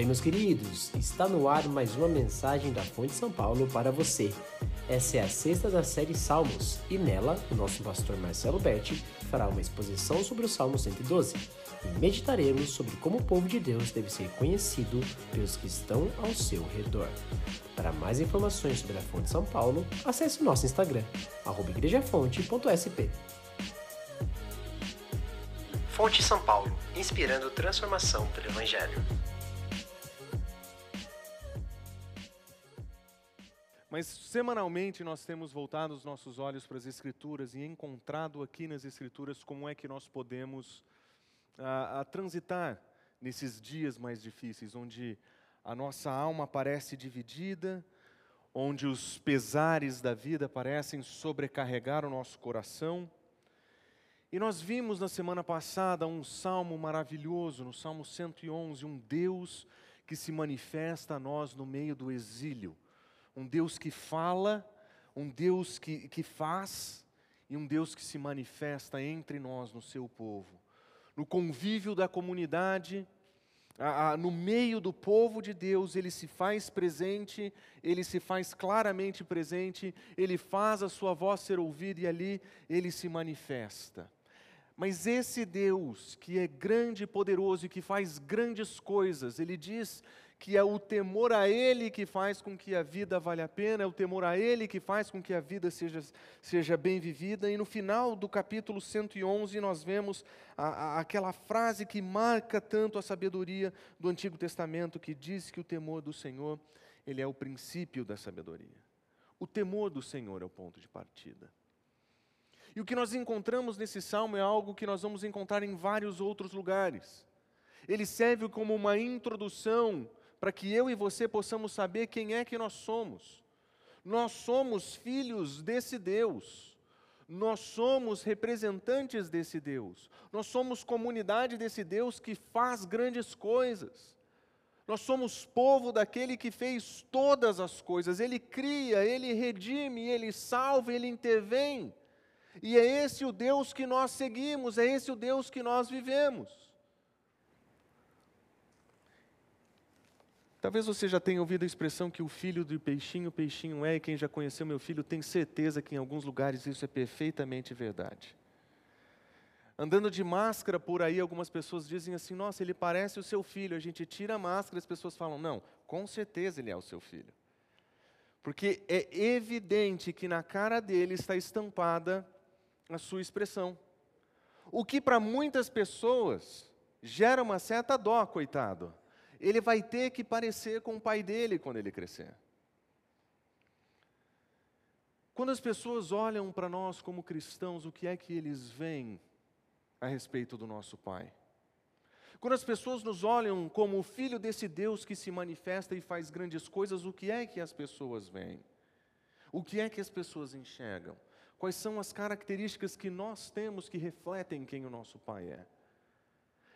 isso meus queridos. Está no ar mais uma mensagem da Fonte São Paulo para você. Essa é a sexta da série Salmos e nela o nosso pastor Marcelo Berti fará uma exposição sobre o Salmo 112 e meditaremos sobre como o povo de Deus deve ser conhecido pelos que estão ao seu redor. Para mais informações sobre a Fonte São Paulo, acesse o nosso Instagram, igrejafonte.sp. Fonte São Paulo, inspirando transformação pelo Evangelho. Mas semanalmente nós temos voltado os nossos olhos para as Escrituras e encontrado aqui nas Escrituras como é que nós podemos a, a transitar nesses dias mais difíceis, onde a nossa alma parece dividida, onde os pesares da vida parecem sobrecarregar o nosso coração. E nós vimos na semana passada um salmo maravilhoso, no Salmo 111, um Deus que se manifesta a nós no meio do exílio um Deus que fala, um Deus que, que faz e um Deus que se manifesta entre nós, no seu povo. No convívio da comunidade, no meio do povo de Deus, ele se faz presente, ele se faz claramente presente, ele faz a sua voz ser ouvida e ali ele se manifesta. Mas esse Deus, que é grande e poderoso e que faz grandes coisas, ele diz que é o temor a Ele que faz com que a vida vale a pena, é o temor a Ele que faz com que a vida seja, seja bem vivida. E no final do capítulo 111, nós vemos a, a, aquela frase que marca tanto a sabedoria do Antigo Testamento, que diz que o temor do Senhor, ele é o princípio da sabedoria. O temor do Senhor é o ponto de partida. E o que nós encontramos nesse salmo é algo que nós vamos encontrar em vários outros lugares. Ele serve como uma introdução para que eu e você possamos saber quem é que nós somos. Nós somos filhos desse Deus. Nós somos representantes desse Deus. Nós somos comunidade desse Deus que faz grandes coisas. Nós somos povo daquele que fez todas as coisas. Ele cria, ele redime, ele salva, ele intervém. E é esse o Deus que nós seguimos, é esse o Deus que nós vivemos. Talvez você já tenha ouvido a expressão que o filho do peixinho, peixinho é, e quem já conheceu meu filho tem certeza que em alguns lugares isso é perfeitamente verdade. Andando de máscara por aí, algumas pessoas dizem assim: Nossa, ele parece o seu filho. A gente tira a máscara, as pessoas falam: Não, com certeza ele é o seu filho. Porque é evidente que na cara dele está estampada a sua expressão. O que para muitas pessoas gera uma certa dó, coitado ele vai ter que parecer com o pai dele quando ele crescer. Quando as pessoas olham para nós como cristãos, o que é que eles veem a respeito do nosso Pai? Quando as pessoas nos olham como o filho desse Deus que se manifesta e faz grandes coisas, o que é que as pessoas veem? O que é que as pessoas enxergam? Quais são as características que nós temos que refletem quem o nosso Pai é?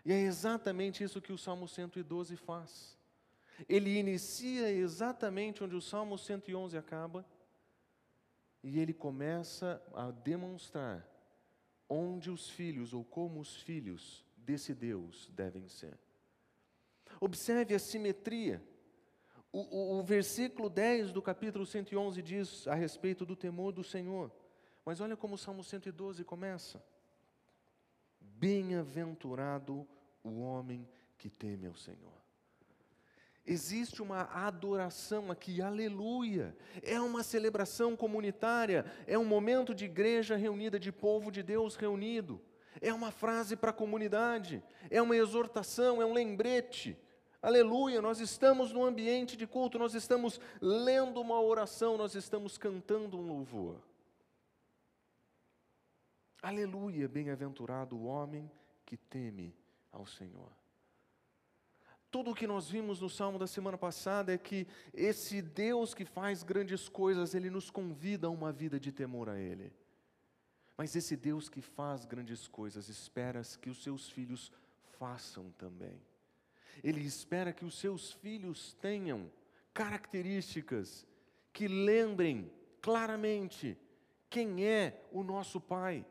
E é exatamente isso que o Salmo 112 faz. Ele inicia exatamente onde o Salmo 111 acaba, e ele começa a demonstrar onde os filhos, ou como os filhos desse Deus devem ser. Observe a simetria. O, o, o, versículo 10 do capítulo 111 diz a respeito do temor do Senhor. Mas olha como o Salmo 112 começa. Bem-aventurado o homem que teme ao Senhor. Existe uma adoração aqui, aleluia. É uma celebração comunitária, é um momento de igreja reunida, de povo de Deus reunido. É uma frase para a comunidade, é uma exortação, é um lembrete. Aleluia, nós estamos no ambiente de culto, nós estamos lendo uma oração, nós estamos cantando um louvor. Aleluia, bem-aventurado o homem que teme ao Senhor. Tudo o que nós vimos no salmo da semana passada é que esse Deus que faz grandes coisas, ele nos convida a uma vida de temor a Ele. Mas esse Deus que faz grandes coisas espera que os seus filhos façam também. Ele espera que os seus filhos tenham características que lembrem claramente quem é o nosso Pai.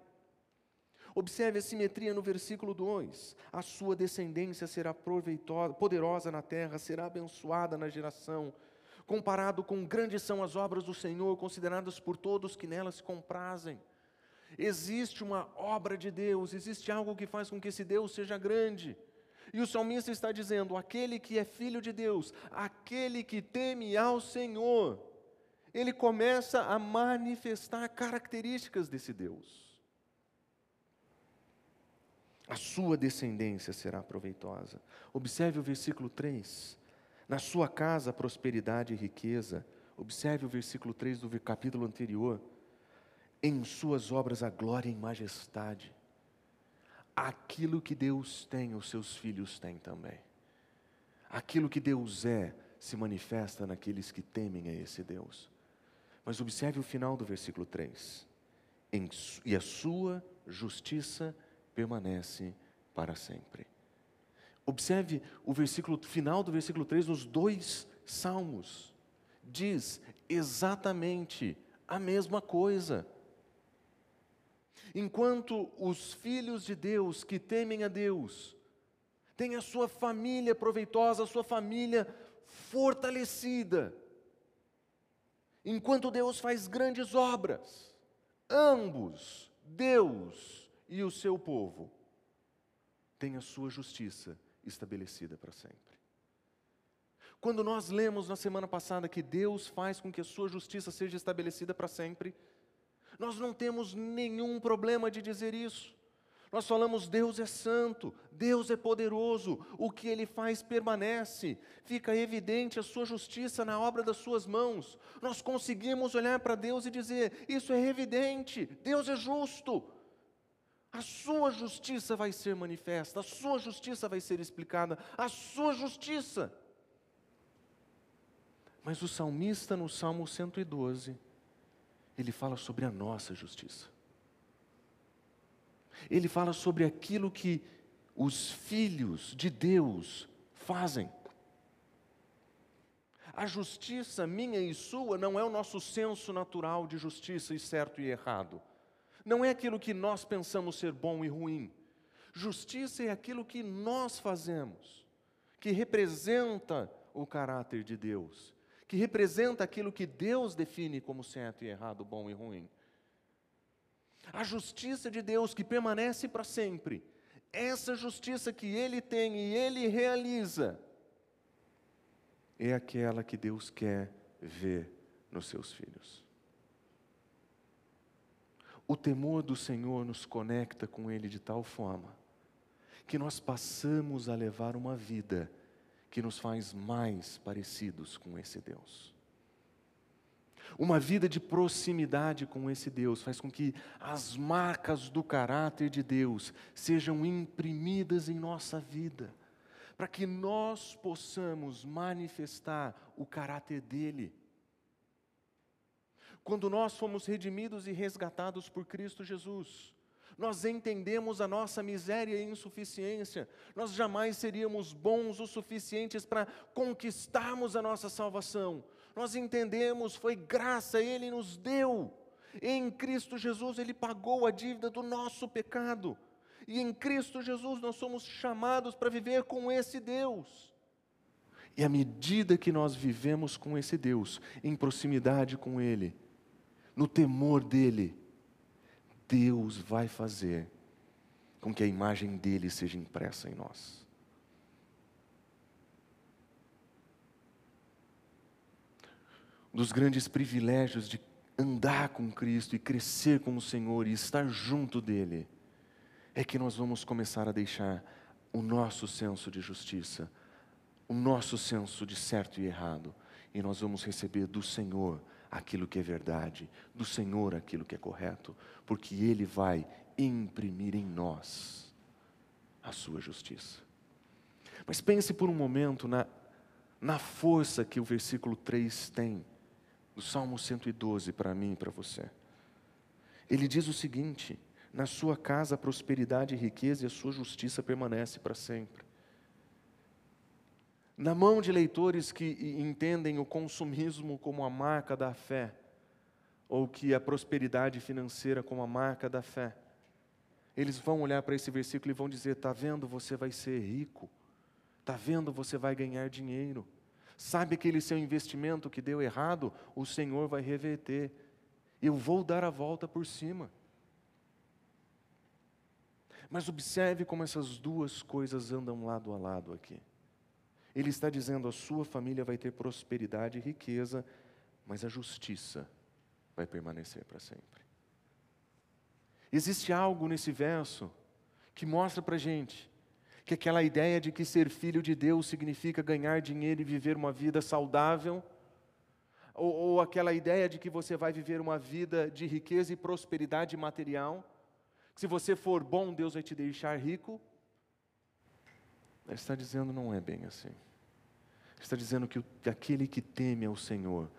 Observe a simetria no versículo 2: a sua descendência será poderosa na terra, será abençoada na geração. Comparado com grandes são as obras do Senhor, consideradas por todos que nelas se comprazem. Existe uma obra de Deus, existe algo que faz com que esse Deus seja grande. E o salmista está dizendo: aquele que é filho de Deus, aquele que teme ao Senhor, ele começa a manifestar características desse Deus. A sua descendência será proveitosa. Observe o versículo 3. Na sua casa, prosperidade e riqueza. Observe o versículo 3 do capítulo anterior. Em suas obras, a glória e majestade. Aquilo que Deus tem, os seus filhos têm também. Aquilo que Deus é, se manifesta naqueles que temem a esse Deus. Mas observe o final do versículo 3. Em, e a sua justiça permanece para sempre. Observe o versículo final do versículo 3 nos dois salmos. Diz exatamente a mesma coisa. Enquanto os filhos de Deus que temem a Deus têm a sua família proveitosa, a sua família fortalecida, enquanto Deus faz grandes obras, ambos, Deus e o seu povo, têm a sua justiça estabelecida para sempre. Quando nós lemos na semana passada que Deus faz com que a sua justiça seja estabelecida para sempre, nós não temos nenhum problema de dizer isso. Nós falamos, Deus é santo, Deus é poderoso, o que Ele faz permanece, fica evidente a Sua justiça na obra das Suas mãos. Nós conseguimos olhar para Deus e dizer: Isso é evidente, Deus é justo. A Sua justiça vai ser manifesta, a Sua justiça vai ser explicada, a Sua justiça. Mas o salmista, no Salmo 112, ele fala sobre a nossa justiça. Ele fala sobre aquilo que os filhos de Deus fazem. A justiça minha e sua não é o nosso senso natural de justiça e certo e errado. Não é aquilo que nós pensamos ser bom e ruim. Justiça é aquilo que nós fazemos, que representa o caráter de Deus que representa aquilo que Deus define como certo e errado, bom e ruim. A justiça de Deus que permanece para sempre, essa justiça que Ele tem e Ele realiza, é aquela que Deus quer ver nos seus filhos. O temor do Senhor nos conecta com Ele de tal forma que nós passamos a levar uma vida que nos faz mais parecidos com esse Deus. Uma vida de proximidade com esse Deus faz com que as marcas do caráter de Deus sejam imprimidas em nossa vida, para que nós possamos manifestar o caráter dele. Quando nós fomos redimidos e resgatados por Cristo Jesus, nós entendemos a nossa miséria e insuficiência, nós jamais seríamos bons o suficientes para conquistarmos a nossa salvação. Nós entendemos, foi graça, Ele nos deu. Em Cristo Jesus, Ele pagou a dívida do nosso pecado. E em Cristo Jesus, nós somos chamados para viver com esse Deus. E à medida que nós vivemos com esse Deus, em proximidade com Ele, no temor dEle, Deus vai fazer com que a imagem dele seja impressa em nós. Um dos grandes privilégios de andar com Cristo e crescer com o Senhor e estar junto dele é que nós vamos começar a deixar o nosso senso de justiça, o nosso senso de certo e errado, e nós vamos receber do Senhor aquilo que é verdade, do Senhor aquilo que é correto, porque Ele vai imprimir em nós a sua justiça. Mas pense por um momento na, na força que o versículo 3 tem, do Salmo 112 para mim e para você. Ele diz o seguinte: Na sua casa a prosperidade e riqueza e a sua justiça permanece para sempre na mão de leitores que entendem o consumismo como a marca da fé, ou que a prosperidade financeira como a marca da fé. eles vão olhar para esse versículo e vão dizer: está vendo, você vai ser rico, está vendo, você vai ganhar dinheiro. Sabe aquele seu investimento que deu errado? O Senhor vai reverter. Eu vou dar a volta por cima. Mas observe como essas duas coisas andam lado a lado aqui. Ele está dizendo: a sua família vai ter prosperidade e riqueza, mas a justiça vai permanecer para sempre. Existe algo nesse verso que mostra para a gente que aquela ideia de que ser filho de Deus significa ganhar dinheiro e viver uma vida saudável, ou, ou aquela ideia de que você vai viver uma vida de riqueza e prosperidade material, se você for bom, Deus vai te deixar rico. Ele está dizendo não é bem assim. Ele está dizendo que aquele que teme ao Senhor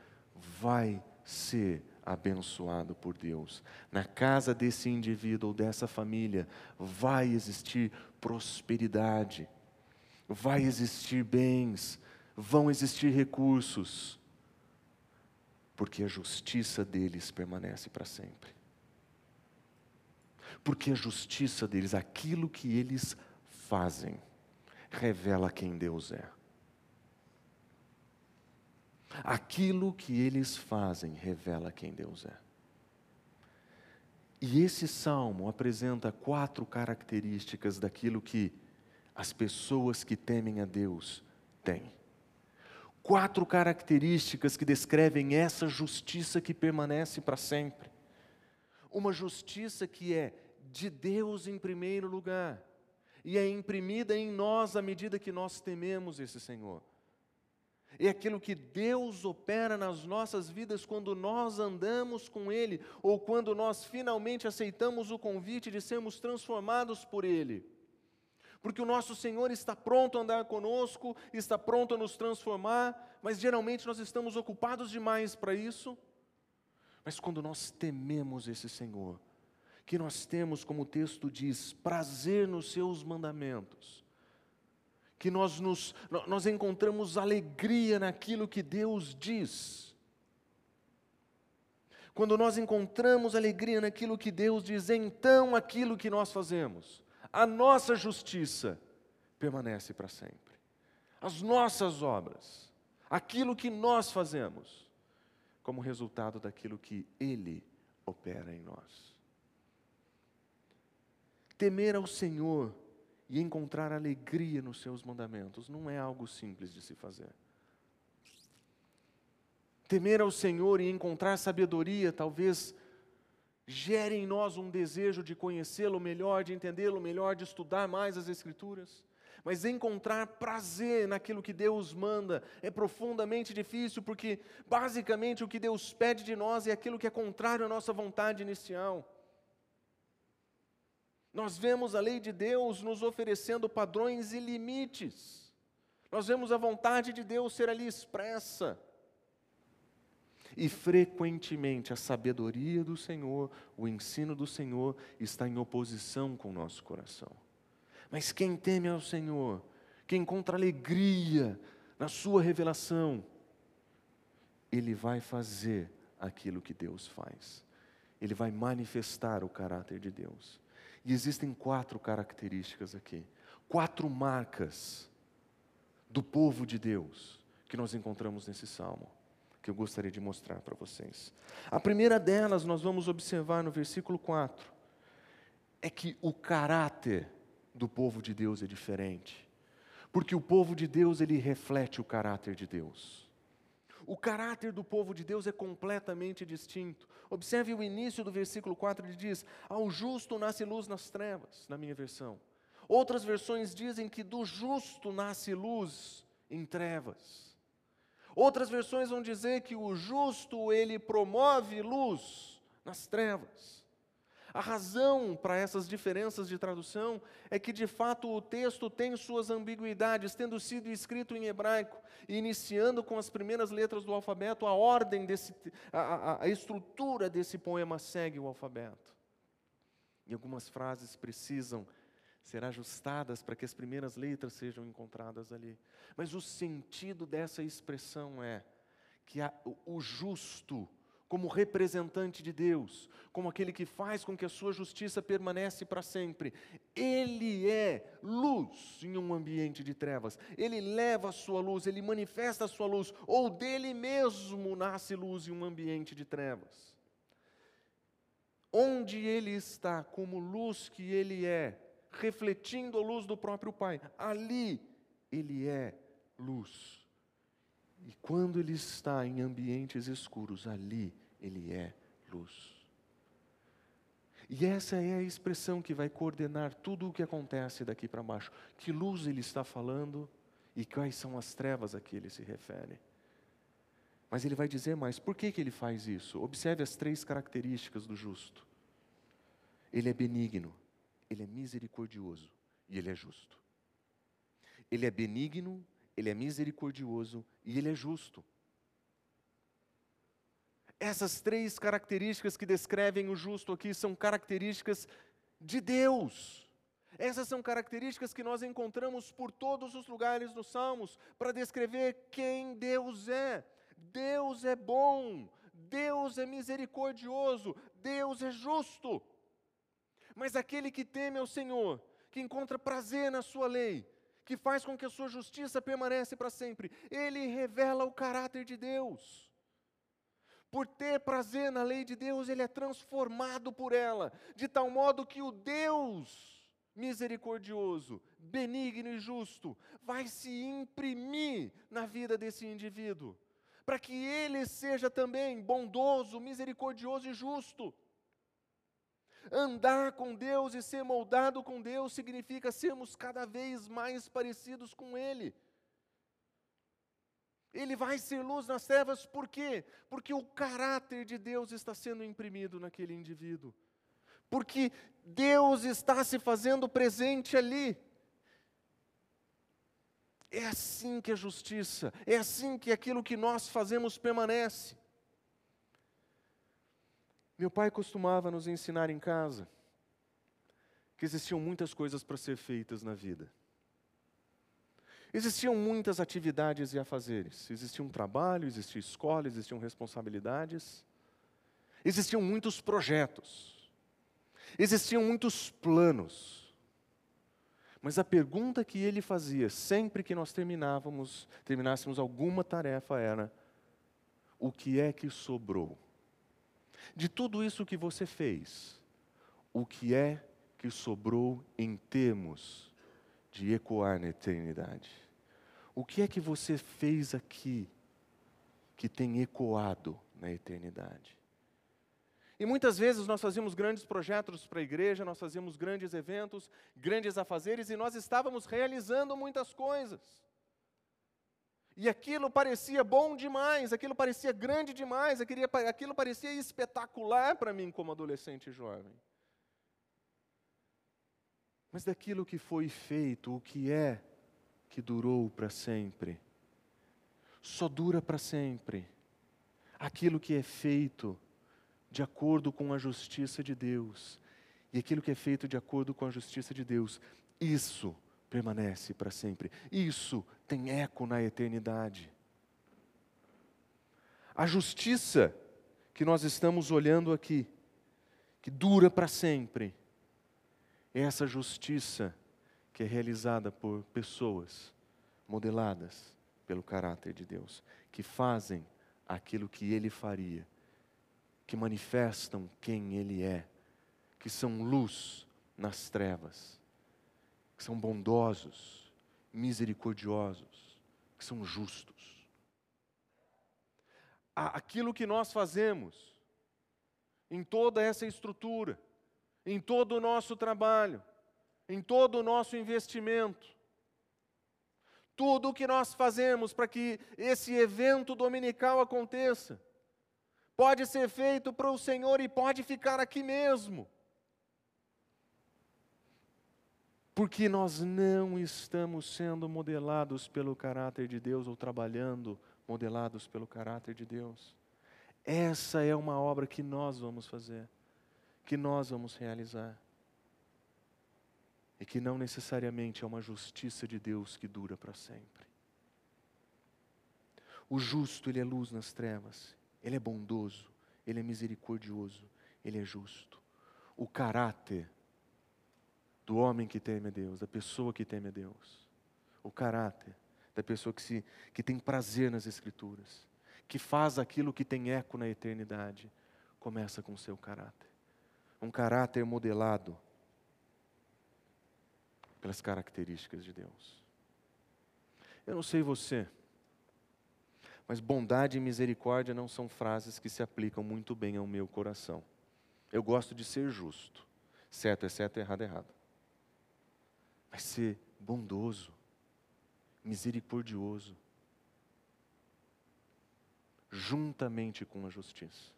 vai ser abençoado por Deus. Na casa desse indivíduo ou dessa família vai existir prosperidade, vai existir bens, vão existir recursos, porque a justiça deles permanece para sempre porque a justiça deles, aquilo que eles fazem, revela quem Deus é. Aquilo que eles fazem revela quem Deus é. E esse salmo apresenta quatro características daquilo que as pessoas que temem a Deus têm. Quatro características que descrevem essa justiça que permanece para sempre. Uma justiça que é de Deus em primeiro lugar, e é imprimida em nós à medida que nós tememos esse Senhor. É aquilo que Deus opera nas nossas vidas quando nós andamos com Ele, ou quando nós finalmente aceitamos o convite de sermos transformados por Ele. Porque o nosso Senhor está pronto a andar conosco, está pronto a nos transformar, mas geralmente nós estamos ocupados demais para isso. Mas quando nós tememos esse Senhor, que nós temos, como o texto diz, prazer nos seus mandamentos, que nós, nos, nós encontramos alegria naquilo que Deus diz. Quando nós encontramos alegria naquilo que Deus diz, então aquilo que nós fazemos, a nossa justiça, permanece para sempre. As nossas obras, aquilo que nós fazemos, como resultado daquilo que Ele opera em nós. Temer ao Senhor e encontrar alegria nos seus mandamentos não é algo simples de se fazer. Temer ao Senhor e encontrar sabedoria talvez gere em nós um desejo de conhecê-lo melhor, de entendê-lo melhor, de estudar mais as Escrituras. Mas encontrar prazer naquilo que Deus manda é profundamente difícil, porque basicamente o que Deus pede de nós é aquilo que é contrário à nossa vontade inicial. Nós vemos a lei de Deus nos oferecendo padrões e limites. Nós vemos a vontade de Deus ser ali expressa. E frequentemente a sabedoria do Senhor, o ensino do Senhor está em oposição com o nosso coração. Mas quem teme ao Senhor, quem encontra alegria na sua revelação, ele vai fazer aquilo que Deus faz. Ele vai manifestar o caráter de Deus. E existem quatro características aqui, quatro marcas do povo de Deus que nós encontramos nesse salmo, que eu gostaria de mostrar para vocês. A primeira delas nós vamos observar no versículo 4, é que o caráter do povo de Deus é diferente. Porque o povo de Deus, ele reflete o caráter de Deus. O caráter do povo de Deus é completamente distinto. Observe o início do versículo 4, ele diz: Ao justo nasce luz nas trevas, na minha versão. Outras versões dizem que do justo nasce luz em trevas. Outras versões vão dizer que o justo ele promove luz nas trevas. A razão para essas diferenças de tradução é que, de fato, o texto tem suas ambiguidades, tendo sido escrito em hebraico, e iniciando com as primeiras letras do alfabeto, a ordem desse, a, a, a estrutura desse poema segue o alfabeto. E algumas frases precisam ser ajustadas para que as primeiras letras sejam encontradas ali. Mas o sentido dessa expressão é que a, o justo como representante de Deus, como aquele que faz com que a sua justiça permanece para sempre. Ele é luz em um ambiente de trevas. Ele leva a sua luz, ele manifesta a sua luz, ou dele mesmo nasce luz em um ambiente de trevas. Onde ele está, como luz que ele é, refletindo a luz do próprio Pai, ali ele é luz. E quando ele está em ambientes escuros, ali ele é luz. E essa é a expressão que vai coordenar tudo o que acontece daqui para baixo. Que luz ele está falando e quais são as trevas a que ele se refere. Mas ele vai dizer mais, por que, que ele faz isso? Observe as três características do justo. Ele é benigno, ele é misericordioso e ele é justo. Ele é benigno, ele é misericordioso e ele é justo. Essas três características que descrevem o justo aqui são características de Deus. Essas são características que nós encontramos por todos os lugares dos Salmos para descrever quem Deus é. Deus é bom, Deus é misericordioso, Deus é justo. Mas aquele que teme ao Senhor, que encontra prazer na sua lei, que faz com que a sua justiça permaneça para sempre. Ele revela o caráter de Deus. Por ter prazer na lei de Deus, ele é transformado por ela, de tal modo que o Deus misericordioso, benigno e justo vai se imprimir na vida desse indivíduo, para que ele seja também bondoso, misericordioso e justo. Andar com Deus e ser moldado com Deus significa sermos cada vez mais parecidos com Ele. Ele vai ser luz nas trevas, por quê? Porque o caráter de Deus está sendo imprimido naquele indivíduo. Porque Deus está se fazendo presente ali. É assim que a justiça, é assim que aquilo que nós fazemos permanece. Meu pai costumava nos ensinar em casa que existiam muitas coisas para ser feitas na vida. Existiam muitas atividades e afazeres. Existia um trabalho, existia escola, existiam responsabilidades. Existiam muitos projetos. Existiam muitos planos. Mas a pergunta que ele fazia sempre que nós terminávamos, terminássemos alguma tarefa era: o que é que sobrou? De tudo isso que você fez, o que é que sobrou em termos de ecoar na eternidade? O que é que você fez aqui que tem ecoado na eternidade? E muitas vezes nós fazíamos grandes projetos para a igreja, nós fazíamos grandes eventos, grandes afazeres, e nós estávamos realizando muitas coisas. E aquilo parecia bom demais, aquilo parecia grande demais, aquilo parecia espetacular para mim como adolescente jovem. Mas daquilo que foi feito, o que é que durou para sempre, só dura para sempre aquilo que é feito de acordo com a justiça de Deus. E aquilo que é feito de acordo com a justiça de Deus, isso permanece para sempre. Isso tem eco na eternidade. A justiça que nós estamos olhando aqui, que dura para sempre, é essa justiça que é realizada por pessoas modeladas pelo caráter de Deus, que fazem aquilo que Ele faria, que manifestam quem Ele é, que são luz nas trevas que são bondosos, misericordiosos, que são justos. Aquilo que nós fazemos em toda essa estrutura, em todo o nosso trabalho, em todo o nosso investimento, tudo o que nós fazemos para que esse evento dominical aconteça, pode ser feito para o Senhor e pode ficar aqui mesmo. Porque nós não estamos sendo modelados pelo caráter de Deus ou trabalhando modelados pelo caráter de Deus. Essa é uma obra que nós vamos fazer, que nós vamos realizar. E que não necessariamente é uma justiça de Deus que dura para sempre. O justo, ele é luz nas trevas, ele é bondoso, ele é misericordioso, ele é justo. O caráter do homem que teme a Deus, da pessoa que teme a Deus, o caráter da pessoa que, se, que tem prazer nas Escrituras, que faz aquilo que tem eco na eternidade, começa com o seu caráter. Um caráter modelado pelas características de Deus. Eu não sei você, mas bondade e misericórdia não são frases que se aplicam muito bem ao meu coração. Eu gosto de ser justo. Certo é certo, errado é errado. Mas ser bondoso, misericordioso, juntamente com a justiça.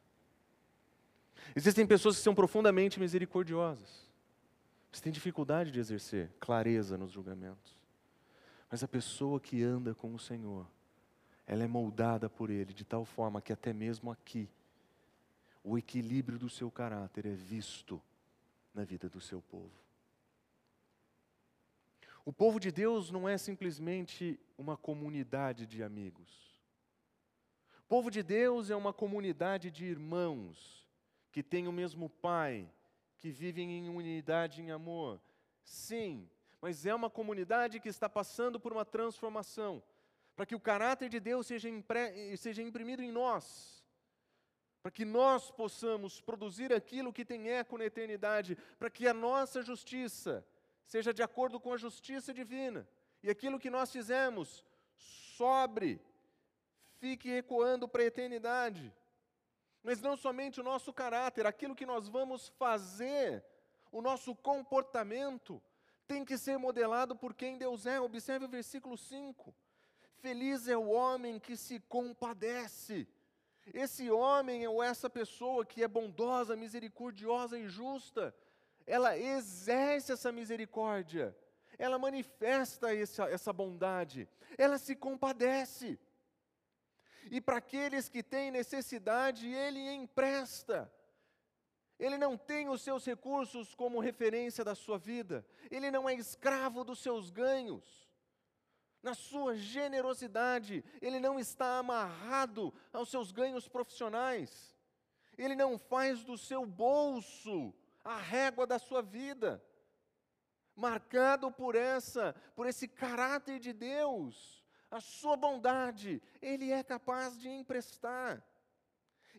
Existem pessoas que são profundamente misericordiosas, mas têm dificuldade de exercer clareza nos julgamentos. Mas a pessoa que anda com o Senhor, ela é moldada por Ele de tal forma que até mesmo aqui, o equilíbrio do seu caráter é visto na vida do seu povo. O povo de Deus não é simplesmente uma comunidade de amigos. O povo de Deus é uma comunidade de irmãos que têm o mesmo Pai, que vivem em unidade em amor. Sim, mas é uma comunidade que está passando por uma transformação, para que o caráter de Deus seja, impre, seja imprimido em nós, para que nós possamos produzir aquilo que tem eco na eternidade, para que a nossa justiça seja de acordo com a justiça divina, e aquilo que nós fizemos sobre, fique ecoando para a eternidade. Mas não somente o nosso caráter, aquilo que nós vamos fazer, o nosso comportamento, tem que ser modelado por quem Deus é. Observe o versículo 5. Feliz é o homem que se compadece. Esse homem ou essa pessoa que é bondosa, misericordiosa e justa, ela exerce essa misericórdia, ela manifesta essa, essa bondade, ela se compadece. E para aqueles que têm necessidade, ele empresta. Ele não tem os seus recursos como referência da sua vida, ele não é escravo dos seus ganhos. Na sua generosidade, ele não está amarrado aos seus ganhos profissionais, ele não faz do seu bolso a régua da sua vida, marcado por essa, por esse caráter de Deus, a sua bondade, ele é capaz de emprestar.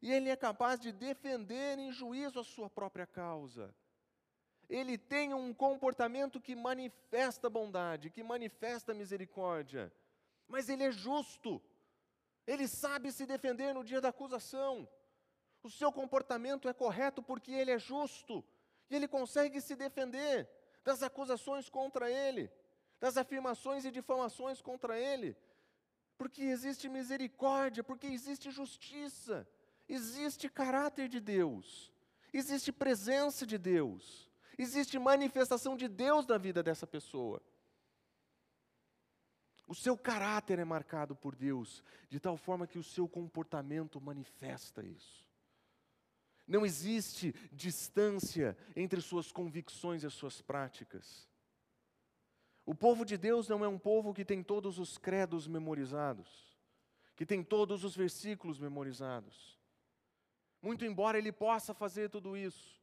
E ele é capaz de defender em juízo a sua própria causa. Ele tem um comportamento que manifesta bondade, que manifesta misericórdia. Mas ele é justo. Ele sabe se defender no dia da acusação. O seu comportamento é correto porque ele é justo. E ele consegue se defender das acusações contra ele, das afirmações e difamações contra ele. Porque existe misericórdia, porque existe justiça, existe caráter de Deus, existe presença de Deus, existe manifestação de Deus na vida dessa pessoa. O seu caráter é marcado por Deus, de tal forma que o seu comportamento manifesta isso. Não existe distância entre suas convicções e as suas práticas. O povo de Deus não é um povo que tem todos os credos memorizados, que tem todos os versículos memorizados. Muito embora ele possa fazer tudo isso,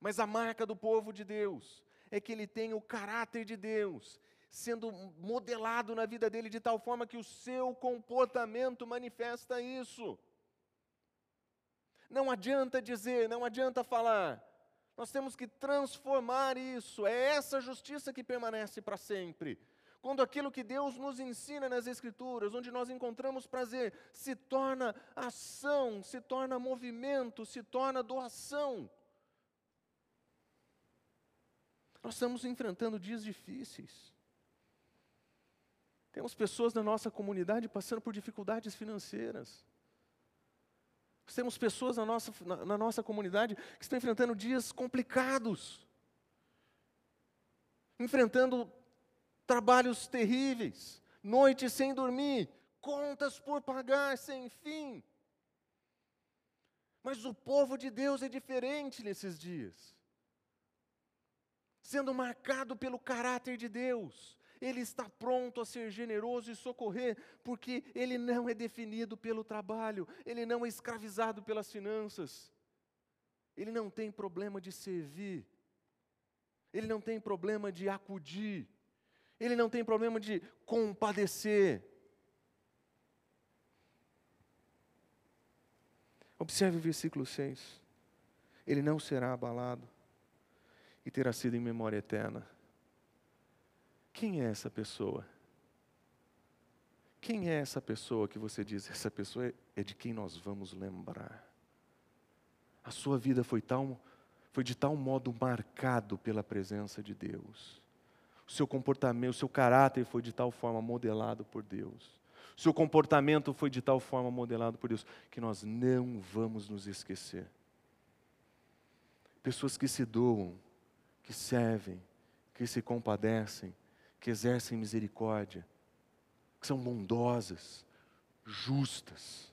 mas a marca do povo de Deus é que ele tem o caráter de Deus sendo modelado na vida dele de tal forma que o seu comportamento manifesta isso. Não adianta dizer, não adianta falar. Nós temos que transformar isso. É essa justiça que permanece para sempre. Quando aquilo que Deus nos ensina nas Escrituras, onde nós encontramos prazer, se torna ação, se torna movimento, se torna doação. Nós estamos enfrentando dias difíceis. Temos pessoas na nossa comunidade passando por dificuldades financeiras. Temos pessoas na nossa, na, na nossa comunidade que estão enfrentando dias complicados, enfrentando trabalhos terríveis, noites sem dormir, contas por pagar sem fim. Mas o povo de Deus é diferente nesses dias. Sendo marcado pelo caráter de Deus, Ele está pronto a ser generoso e socorrer, porque ele não é definido pelo trabalho, ele não é escravizado pelas finanças, ele não tem problema de servir, ele não tem problema de acudir, ele não tem problema de compadecer. Observe o versículo 6. Ele não será abalado e terá sido em memória eterna. Quem é essa pessoa? Quem é essa pessoa que você diz? Essa pessoa é de quem nós vamos lembrar. A sua vida foi, tal, foi de tal modo marcado pela presença de Deus. O seu comportamento, o seu caráter foi de tal forma modelado por Deus. O seu comportamento foi de tal forma modelado por Deus que nós não vamos nos esquecer. Pessoas que se doam, que servem, que se compadecem, que exercem misericórdia, que são bondosas, justas.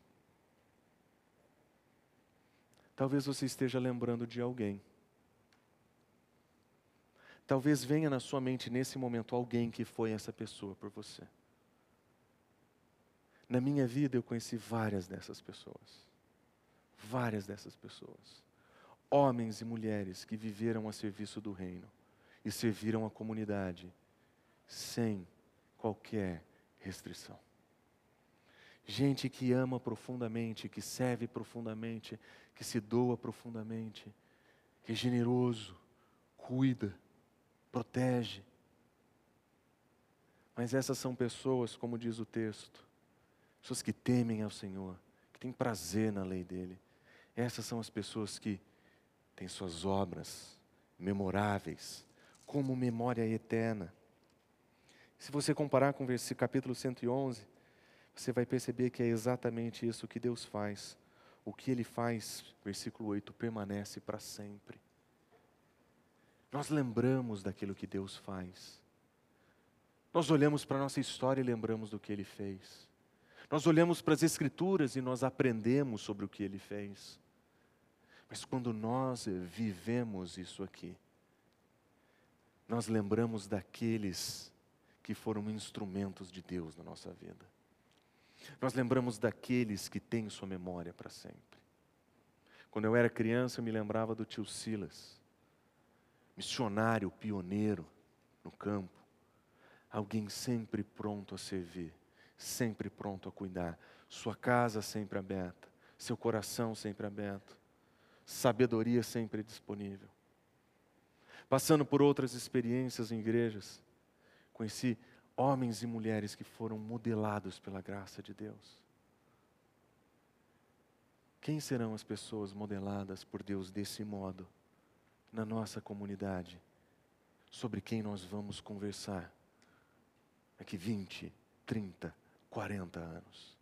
Talvez você esteja lembrando de alguém. Talvez venha na sua mente nesse momento alguém que foi essa pessoa por você. Na minha vida eu conheci várias dessas pessoas. Várias dessas pessoas. Homens e mulheres que viveram a serviço do reino e serviram a comunidade sem qualquer restrição. Gente que ama profundamente, que serve profundamente, que se doa profundamente, que é generoso, cuida, protege. Mas essas são pessoas, como diz o texto, pessoas que temem ao Senhor, que têm prazer na lei dEle. Essas são as pessoas que têm suas obras memoráveis, como memória eterna. Se você comparar com o capítulo 111, você vai perceber que é exatamente isso que Deus faz. O que Ele faz, versículo 8, permanece para sempre. Nós lembramos daquilo que Deus faz. Nós olhamos para a nossa história e lembramos do que Ele fez. Nós olhamos para as Escrituras e nós aprendemos sobre o que Ele fez. Mas quando nós vivemos isso aqui, nós lembramos daqueles que foram instrumentos de Deus na nossa vida. Nós lembramos daqueles que têm sua memória para sempre. Quando eu era criança, eu me lembrava do tio Silas, missionário, pioneiro no campo, alguém sempre pronto a servir, sempre pronto a cuidar, sua casa sempre aberta, seu coração sempre aberto, sabedoria sempre disponível. Passando por outras experiências em igrejas, Conheci homens e mulheres que foram modelados pela graça de Deus. Quem serão as pessoas modeladas por Deus desse modo na nossa comunidade? Sobre quem nós vamos conversar daqui 20, 30, 40 anos.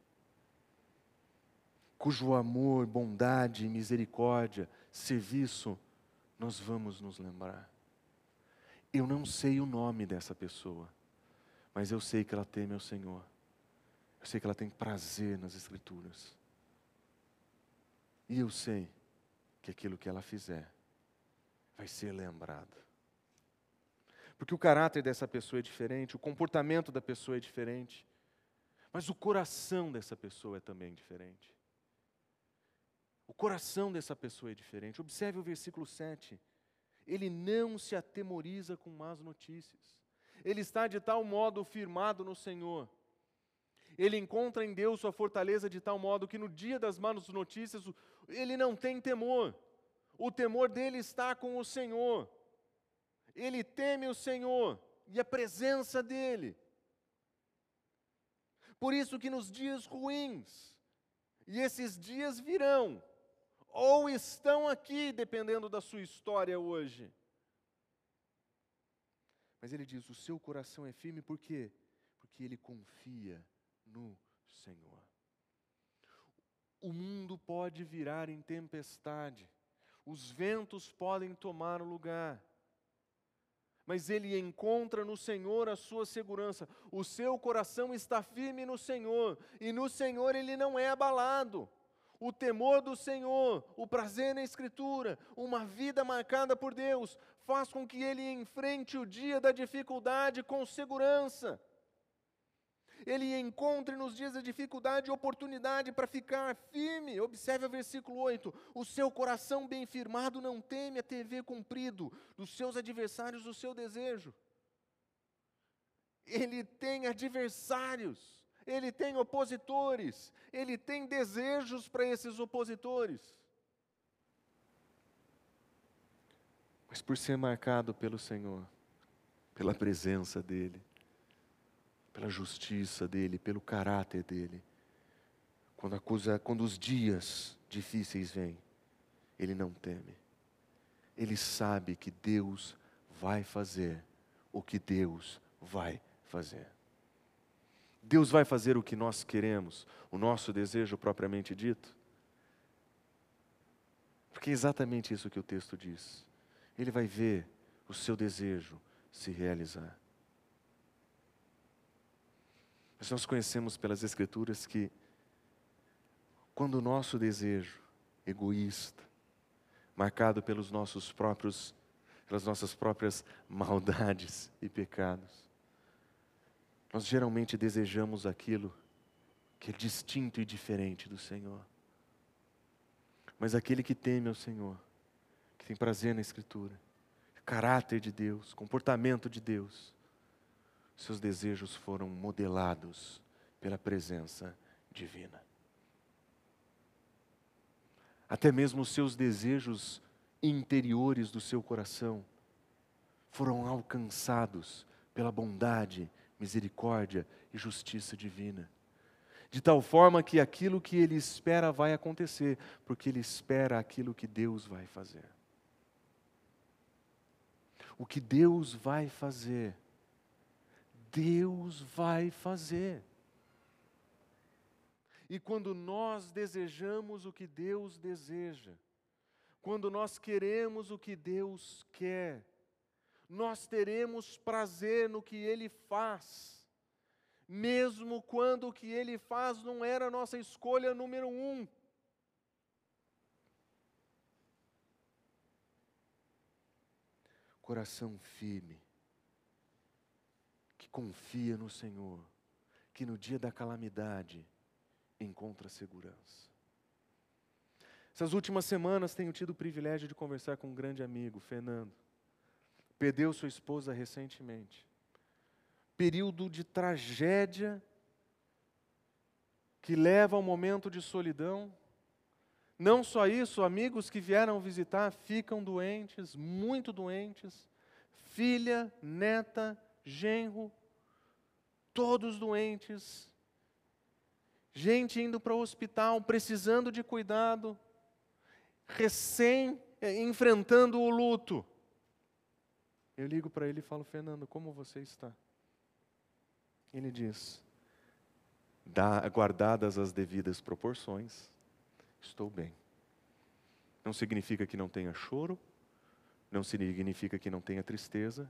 Cujo amor, bondade, misericórdia, serviço nós vamos nos lembrar. Eu não sei o nome dessa pessoa, mas eu sei que ela teme ao Senhor. Eu sei que ela tem prazer nas Escrituras. E eu sei que aquilo que ela fizer vai ser lembrado. Porque o caráter dessa pessoa é diferente, o comportamento da pessoa é diferente, mas o coração dessa pessoa é também diferente. O coração dessa pessoa é diferente. Observe o versículo 7 ele não se atemoriza com más notícias. Ele está de tal modo firmado no Senhor. Ele encontra em Deus sua fortaleza de tal modo que no dia das más notícias ele não tem temor. O temor dele está com o Senhor. Ele teme o Senhor e a presença dele. Por isso que nos dias ruins, e esses dias virão, ou estão aqui, dependendo da sua história hoje. Mas ele diz: o seu coração é firme, por quê? Porque ele confia no Senhor. O mundo pode virar em tempestade, os ventos podem tomar o lugar, mas ele encontra no Senhor a sua segurança. O seu coração está firme no Senhor, e no Senhor ele não é abalado o temor do Senhor, o prazer na Escritura, uma vida marcada por Deus, faz com que ele enfrente o dia da dificuldade com segurança. Ele encontre nos dias da dificuldade oportunidade para ficar firme. Observe o versículo 8: O seu coração bem firmado não teme a TV cumprido, dos seus adversários o seu desejo. Ele tem adversários ele tem opositores, ele tem desejos para esses opositores. Mas por ser marcado pelo Senhor, pela presença dEle, pela justiça dEle, pelo caráter dEle, quando, a coisa, quando os dias difíceis vêm, ele não teme. Ele sabe que Deus vai fazer o que Deus vai fazer. Deus vai fazer o que nós queremos, o nosso desejo propriamente dito? Porque é exatamente isso que o texto diz. Ele vai ver o seu desejo se realizar. Mas nós conhecemos pelas Escrituras que, quando o nosso desejo egoísta, marcado pelos nossos próprios, pelas nossas próprias maldades e pecados, nós geralmente desejamos aquilo que é distinto e diferente do Senhor. Mas aquele que teme ao Senhor, que tem prazer na Escritura, caráter de Deus, comportamento de Deus, seus desejos foram modelados pela presença divina. Até mesmo os seus desejos interiores do seu coração foram alcançados pela bondade misericórdia e justiça divina. De tal forma que aquilo que ele espera vai acontecer, porque ele espera aquilo que Deus vai fazer. O que Deus vai fazer, Deus vai fazer. E quando nós desejamos o que Deus deseja, quando nós queremos o que Deus quer, nós teremos prazer no que Ele faz, mesmo quando o que Ele faz não era a nossa escolha número um. Coração firme, que confia no Senhor, que no dia da calamidade encontra segurança. Essas últimas semanas tenho tido o privilégio de conversar com um grande amigo, Fernando perdeu sua esposa recentemente. Período de tragédia que leva ao momento de solidão. Não só isso, amigos que vieram visitar ficam doentes, muito doentes. Filha, neta, genro, todos doentes. Gente indo para o hospital, precisando de cuidado, recém eh, enfrentando o luto. Eu ligo para ele e falo, Fernando, como você está? Ele diz, guardadas as devidas proporções, estou bem. Não significa que não tenha choro, não significa que não tenha tristeza,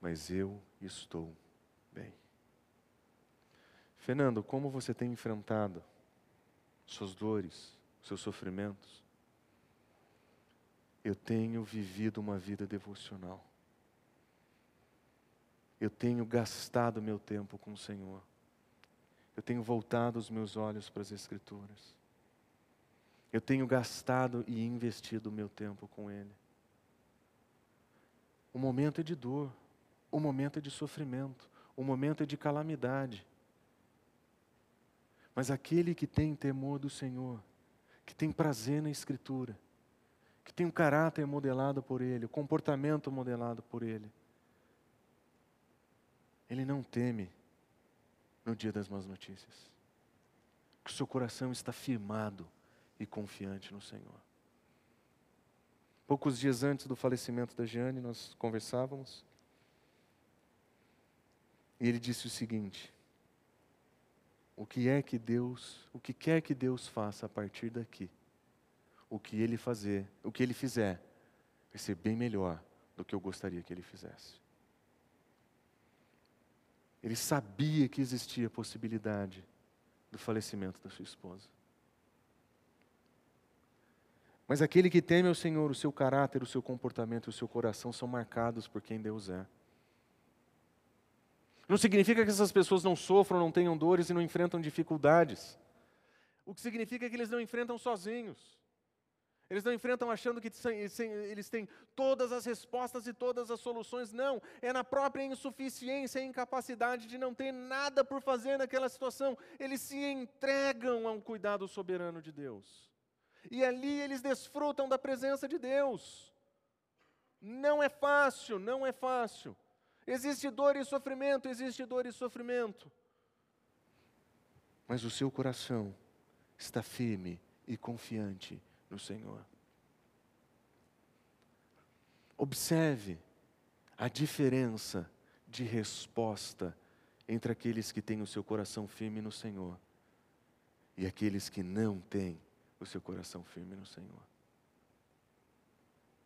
mas eu estou bem. Fernando, como você tem enfrentado suas dores, seus sofrimentos? Eu tenho vivido uma vida devocional. Eu tenho gastado meu tempo com o Senhor. Eu tenho voltado os meus olhos para as Escrituras. Eu tenho gastado e investido o meu tempo com Ele. O momento é de dor, o momento é de sofrimento, o momento é de calamidade. Mas aquele que tem temor do Senhor, que tem prazer na Escritura, que tem um caráter modelado por Ele, o um comportamento modelado por Ele. Ele não teme no dia das más notícias. Que o seu coração está firmado e confiante no Senhor. Poucos dias antes do falecimento da Jeane, nós conversávamos. E ele disse o seguinte: O que é que Deus, o que quer que Deus faça a partir daqui? O que ele fazer, o que ele fizer, vai ser bem melhor do que eu gostaria que ele fizesse. Ele sabia que existia a possibilidade do falecimento da sua esposa. Mas aquele que teme ao Senhor, o seu caráter, o seu comportamento, o seu coração são marcados por quem Deus é. Não significa que essas pessoas não sofram, não tenham dores e não enfrentam dificuldades. O que significa que eles não enfrentam sozinhos. Eles não enfrentam achando que eles têm todas as respostas e todas as soluções. Não, é na própria insuficiência e incapacidade de não ter nada por fazer naquela situação. Eles se entregam a um cuidado soberano de Deus. E ali eles desfrutam da presença de Deus. Não é fácil, não é fácil. Existe dor e sofrimento, existe dor e sofrimento. Mas o seu coração está firme e confiante no Senhor. Observe a diferença de resposta entre aqueles que têm o seu coração firme no Senhor e aqueles que não têm o seu coração firme no Senhor.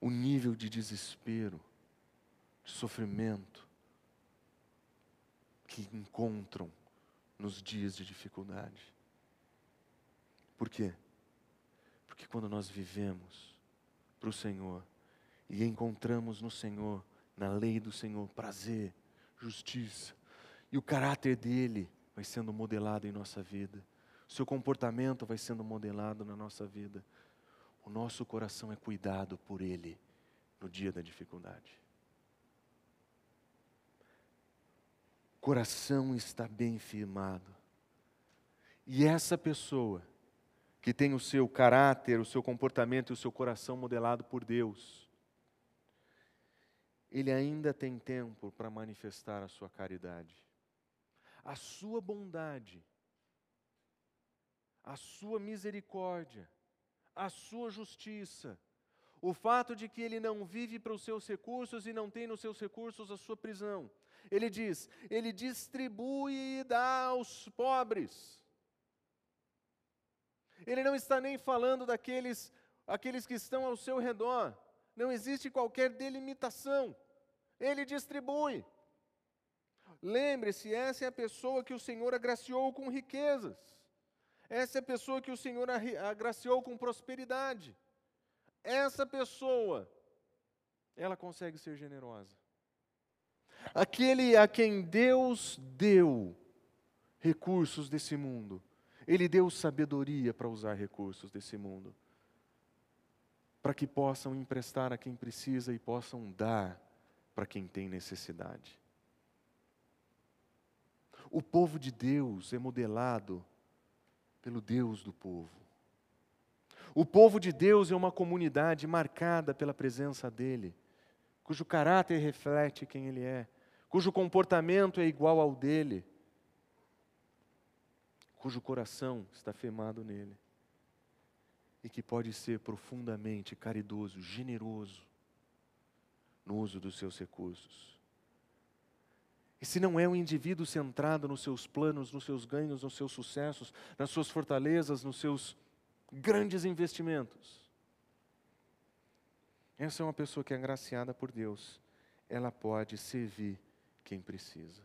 O nível de desespero, de sofrimento que encontram nos dias de dificuldade. Por quê? Porque quando nós vivemos para o Senhor e encontramos no Senhor, na lei do Senhor, prazer, justiça, e o caráter dele vai sendo modelado em nossa vida o seu comportamento vai sendo modelado na nossa vida. O nosso coração é cuidado por Ele no dia da dificuldade. O coração está bem firmado. E essa pessoa que tem o seu caráter, o seu comportamento e o seu coração modelado por Deus, ele ainda tem tempo para manifestar a sua caridade. A sua bondade a sua misericórdia, a sua justiça. O fato de que ele não vive para os seus recursos e não tem nos seus recursos a sua prisão. Ele diz: ele distribui e dá aos pobres. Ele não está nem falando daqueles aqueles que estão ao seu redor. Não existe qualquer delimitação. Ele distribui. Lembre-se, essa é a pessoa que o Senhor agraciou com riquezas. Essa é a pessoa que o Senhor agraciou com prosperidade. Essa pessoa, ela consegue ser generosa. Aquele a quem Deus deu recursos desse mundo, Ele deu sabedoria para usar recursos desse mundo, para que possam emprestar a quem precisa e possam dar para quem tem necessidade. O povo de Deus é modelado pelo Deus do povo. O povo de Deus é uma comunidade marcada pela presença dEle, cujo caráter reflete quem Ele é, cujo comportamento é igual ao dele, cujo coração está firmado nele e que pode ser profundamente caridoso, generoso no uso dos seus recursos. Esse não é um indivíduo centrado nos seus planos, nos seus ganhos, nos seus sucessos, nas suas fortalezas, nos seus grandes investimentos. Essa é uma pessoa que é agraciada por Deus. Ela pode servir quem precisa.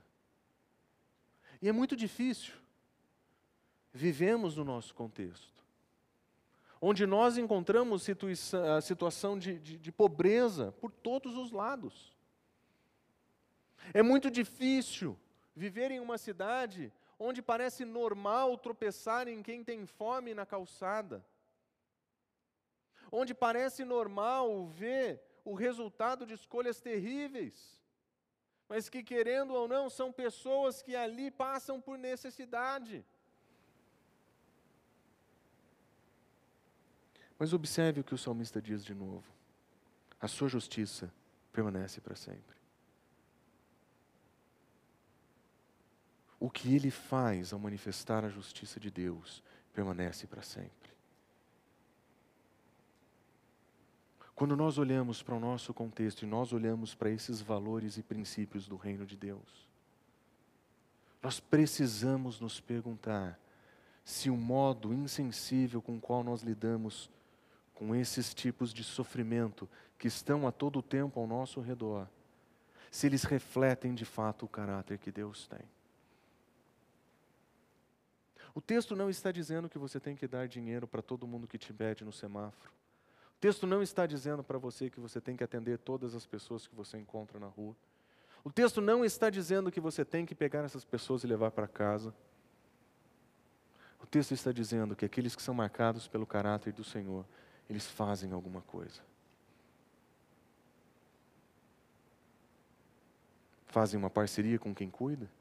E é muito difícil. Vivemos no nosso contexto, onde nós encontramos a situação de, de, de pobreza por todos os lados. É muito difícil viver em uma cidade onde parece normal tropeçar em quem tem fome na calçada. Onde parece normal ver o resultado de escolhas terríveis, mas que, querendo ou não, são pessoas que ali passam por necessidade. Mas observe o que o salmista diz de novo: a sua justiça permanece para sempre. o que ele faz ao manifestar a justiça de Deus permanece para sempre. Quando nós olhamos para o nosso contexto e nós olhamos para esses valores e princípios do reino de Deus, nós precisamos nos perguntar se o modo insensível com o qual nós lidamos com esses tipos de sofrimento que estão a todo tempo ao nosso redor, se eles refletem de fato o caráter que Deus tem. O texto não está dizendo que você tem que dar dinheiro para todo mundo que te pede no semáforo. texto não está dizendo para você que você tem que atender todas as pessoas que você encontra na rua. O texto não está dizendo que você tem que pegar essas pessoas e levar para casa. O texto está dizendo que aqueles que são marcados pelo caráter do Senhor, eles fazem alguma coisa. Fazem uma parceria com quem cuida?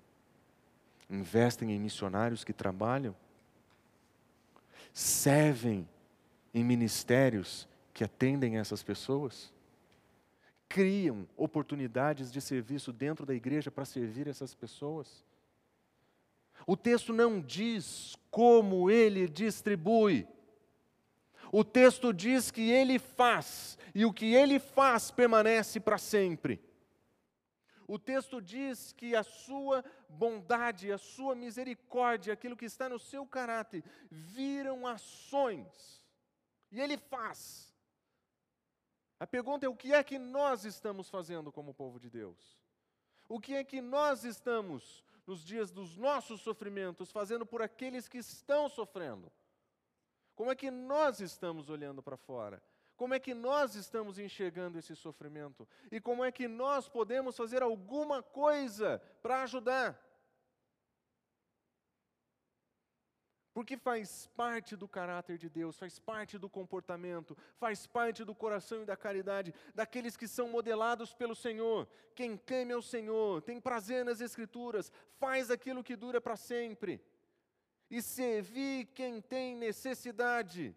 Investem em missionários que trabalham? Servem em ministérios que atendem essas pessoas? Criam oportunidades de serviço dentro da igreja para servir essas pessoas? O texto não diz como ele distribui. O texto diz que ele faz, e o que ele faz permanece para sempre. O texto diz que a sua bondade, a sua misericórdia, aquilo que está no seu caráter, viram ações. E ele faz. A pergunta é: o que é que nós estamos fazendo como povo de Deus? O que é que nós estamos nos dias dos nossos sofrimentos, fazendo por aqueles que estão sofrendo? Como é que nós estamos olhando para fora? Como é que nós estamos enxergando esse sofrimento? E como é que nós podemos fazer alguma coisa para ajudar? Porque faz parte do caráter de Deus, faz parte do comportamento, faz parte do coração e da caridade daqueles que são modelados pelo Senhor. Quem teme ao Senhor, tem prazer nas Escrituras, faz aquilo que dura para sempre. E servir quem tem necessidade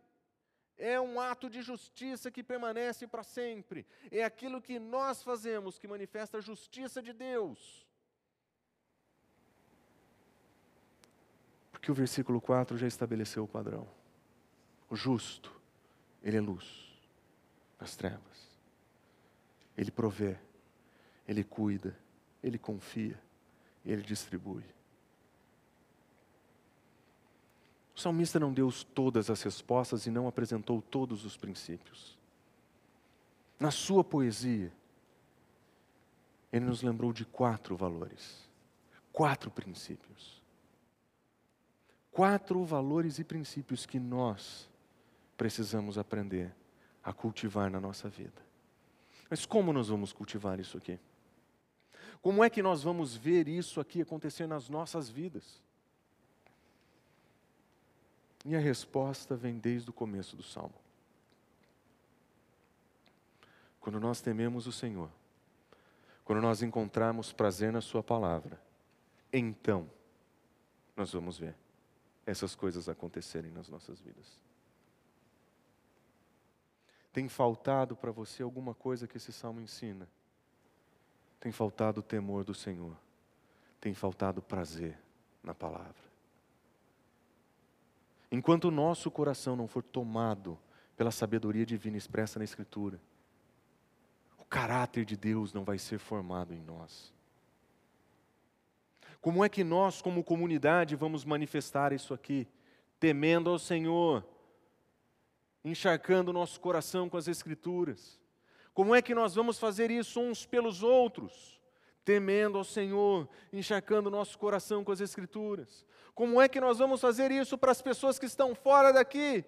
é um ato de justiça que permanece para sempre. É aquilo que nós fazemos que manifesta a justiça de Deus. Porque o versículo 4 já estabeleceu o padrão. O justo, ele é luz nas trevas. Ele provê, ele cuida, ele confia, ele distribui. O salmista não deu todas as respostas e não apresentou todos os princípios. Na sua poesia, ele nos lembrou de quatro valores, quatro princípios quatro valores e princípios que nós precisamos aprender a cultivar na nossa vida. Mas como nós vamos cultivar isso aqui? Como é que nós vamos ver isso aqui acontecer nas nossas vidas? E a resposta vem desde o começo do salmo. Quando nós tememos o Senhor, quando nós encontrarmos prazer na Sua palavra, então nós vamos ver essas coisas acontecerem nas nossas vidas. Tem faltado para você alguma coisa que esse salmo ensina? Tem faltado o temor do Senhor. Tem faltado prazer na palavra. Enquanto o nosso coração não for tomado pela sabedoria divina expressa na Escritura, o caráter de Deus não vai ser formado em nós. Como é que nós, como comunidade, vamos manifestar isso aqui? Temendo ao Senhor, encharcando o nosso coração com as Escrituras. Como é que nós vamos fazer isso uns pelos outros? Temendo ao Senhor, encharcando o nosso coração com as Escrituras. Como é que nós vamos fazer isso para as pessoas que estão fora daqui?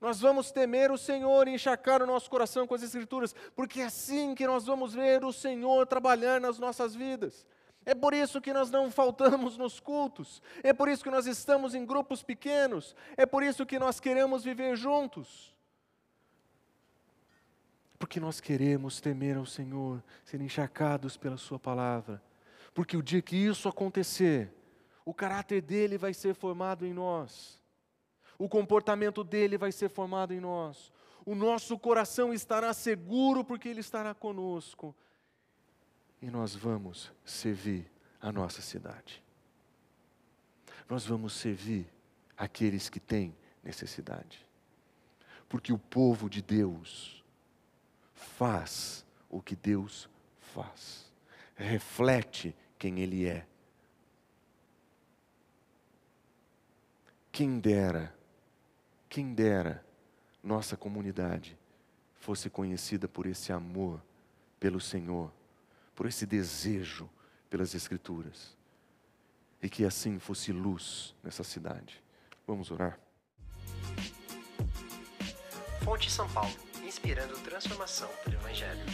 Nós vamos temer o Senhor e encharcar o nosso coração com as Escrituras, porque é assim que nós vamos ver o Senhor trabalhar nas nossas vidas. É por isso que nós não faltamos nos cultos. É por isso que nós estamos em grupos pequenos. É por isso que nós queremos viver juntos. Porque nós queremos temer ao Senhor, ser encharcados pela Sua palavra. Porque o dia que isso acontecer, o caráter dele vai ser formado em nós, o comportamento dele vai ser formado em nós, o nosso coração estará seguro porque ele estará conosco e nós vamos servir a nossa cidade. Nós vamos servir aqueles que têm necessidade. Porque o povo de Deus faz o que Deus faz, reflete quem Ele é. Quem dera, quem dera nossa comunidade fosse conhecida por esse amor pelo Senhor por esse desejo pelas Escrituras. E que assim fosse luz nessa cidade. Vamos orar. Fonte São Paulo inspirando transformação pelo Evangelho.